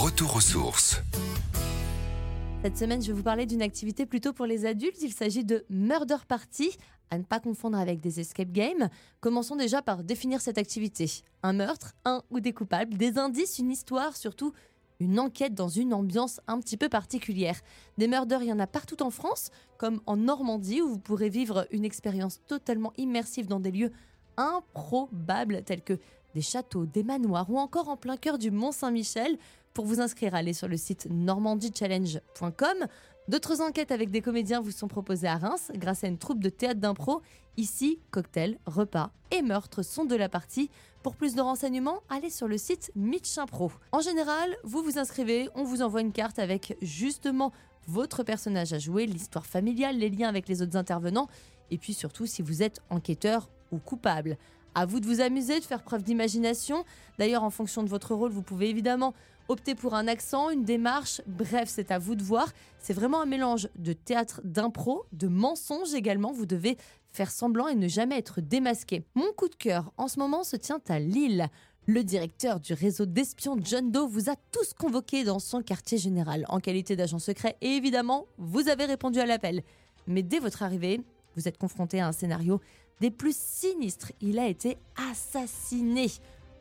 Retour aux sources. Cette semaine, je vais vous parler d'une activité plutôt pour les adultes. Il s'agit de Murder Party, à ne pas confondre avec des escape games. Commençons déjà par définir cette activité. Un meurtre, un ou des coupables, des indices, une histoire, surtout une enquête dans une ambiance un petit peu particulière. Des murders, il y en a partout en France, comme en Normandie, où vous pourrez vivre une expérience totalement immersive dans des lieux improbables tels que des châteaux, des manoirs ou encore en plein cœur du Mont Saint-Michel. Pour vous inscrire, allez sur le site normandiechallenge.com. D'autres enquêtes avec des comédiens vous sont proposées à Reims grâce à une troupe de théâtre d'impro. Ici, cocktails, repas et meurtres sont de la partie. Pour plus de renseignements, allez sur le site Mitch Pro. En général, vous vous inscrivez, on vous envoie une carte avec justement votre personnage à jouer, l'histoire familiale, les liens avec les autres intervenants, et puis surtout si vous êtes enquêteur ou coupable. À vous de vous amuser, de faire preuve d'imagination. D'ailleurs, en fonction de votre rôle, vous pouvez évidemment opter pour un accent, une démarche. Bref, c'est à vous de voir. C'est vraiment un mélange de théâtre d'impro, de mensonges également. Vous devez faire semblant et ne jamais être démasqué. Mon coup de cœur en ce moment se tient à Lille. Le directeur du réseau d'espions John Doe vous a tous convoqués dans son quartier général en qualité d'agent secret et évidemment, vous avez répondu à l'appel. Mais dès votre arrivée, vous êtes confronté à un scénario des plus sinistres. Il a été assassiné.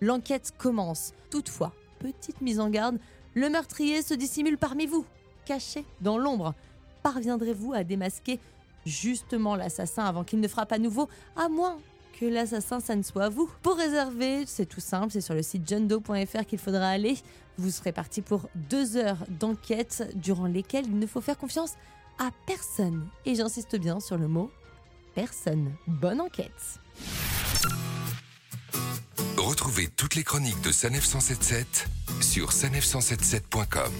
L'enquête commence. Toutefois, petite mise en garde, le meurtrier se dissimule parmi vous, caché dans l'ombre. Parviendrez-vous à démasquer justement l'assassin avant qu'il ne frappe à nouveau, à moins que l'assassin, ça ne soit vous. Pour réserver, c'est tout simple, c'est sur le site johndoe.fr qu'il faudra aller. Vous serez parti pour deux heures d'enquête durant lesquelles il ne faut faire confiance à personne. Et j'insiste bien sur le mot personne. Bonne enquête. Retrouvez toutes les chroniques de Sanef 177 sur sanef177.com.